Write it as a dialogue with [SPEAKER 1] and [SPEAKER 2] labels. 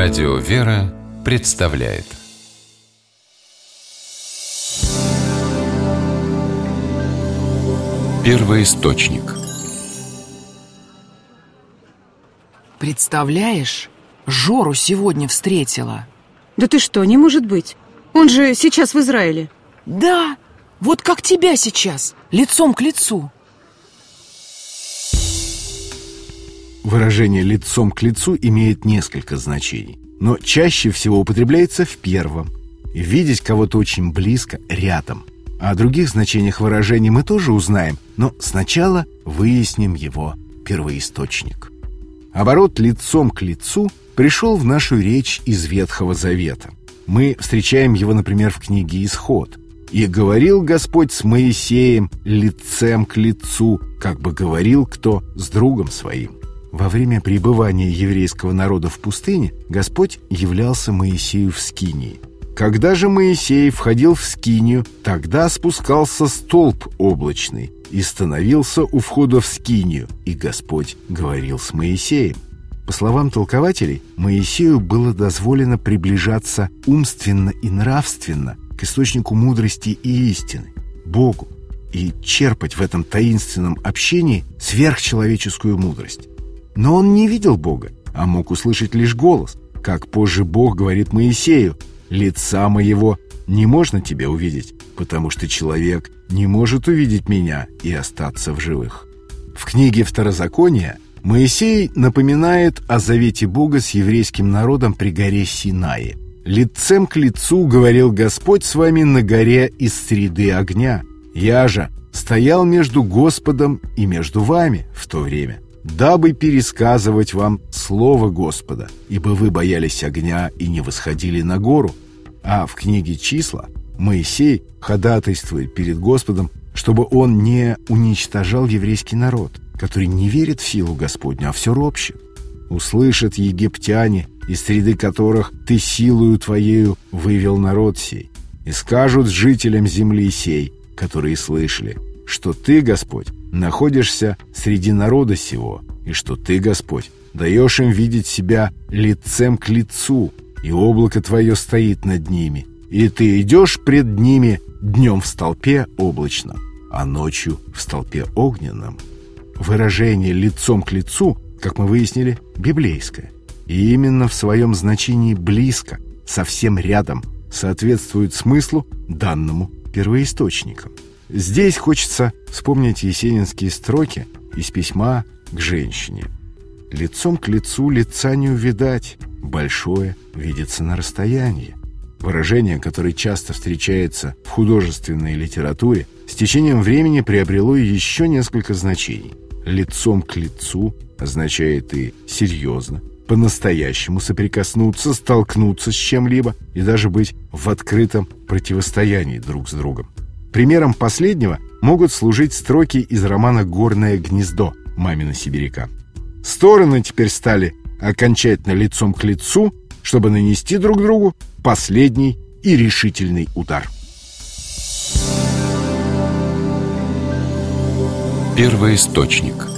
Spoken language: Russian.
[SPEAKER 1] Радио «Вера» представляет. Первый источник.
[SPEAKER 2] Представляешь, Жору сегодня встретила.
[SPEAKER 3] Да ты что, не может быть. Он же сейчас в Израиле.
[SPEAKER 2] Да, вот как тебя сейчас, лицом к лицу
[SPEAKER 4] Выражение «лицом к лицу» имеет несколько значений, но чаще всего употребляется в первом. Видеть кого-то очень близко, рядом. О других значениях выражения мы тоже узнаем, но сначала выясним его первоисточник. Оборот «лицом к лицу» пришел в нашу речь из Ветхого Завета. Мы встречаем его, например, в книге «Исход». «И говорил Господь с Моисеем лицем к лицу, как бы говорил кто с другом своим». Во время пребывания еврейского народа в пустыне Господь являлся Моисею в Скинии. Когда же Моисей входил в Скинию, тогда спускался столб облачный и становился у входа в Скинию, и Господь говорил с Моисеем. По словам толкователей, Моисею было дозволено приближаться умственно и нравственно к источнику мудрости и истины, Богу, и черпать в этом таинственном общении сверхчеловеческую мудрость. Но он не видел Бога, а мог услышать лишь голос. Как позже Бог говорит Моисею, «Лица моего не можно тебе увидеть, потому что человек не может увидеть меня и остаться в живых». В книге Второзакония Моисей напоминает о завете Бога с еврейским народом при горе Синае. «Лицем к лицу говорил Господь с вами на горе из среды огня. Я же стоял между Господом и между вами в то время» дабы пересказывать вам Слово Господа, ибо вы боялись огня и не восходили на гору. А в книге «Числа» Моисей ходатайствует перед Господом, чтобы он не уничтожал еврейский народ, который не верит в силу Господню, а все ропщет. Услышат египтяне, из среды которых ты силою твоею вывел народ сей, и скажут жителям земли сей, которые слышали, что ты, Господь, находишься среди народа сего, и что ты, Господь, даешь им видеть себя лицем к лицу, и облако твое стоит над ними, и ты идешь пред ними днем в столпе облачном, а ночью в столпе огненном. Выражение «лицом к лицу», как мы выяснили, библейское, и именно в своем значении «близко», совсем рядом, соответствует смыслу данному первоисточникам. Здесь хочется вспомнить есенинские строки из письма к женщине. Лицом к лицу лица не увидать, большое видится на расстоянии. Выражение, которое часто встречается в художественной литературе, с течением времени приобрело еще несколько значений. Лицом к лицу означает и серьезно, по-настоящему соприкоснуться, столкнуться с чем-либо и даже быть в открытом противостоянии друг с другом. Примером последнего могут служить строки из романа «Горное гнездо» мамина сибиряка. Стороны теперь стали окончательно лицом к лицу, чтобы нанести друг другу последний и решительный удар.
[SPEAKER 1] Первый источник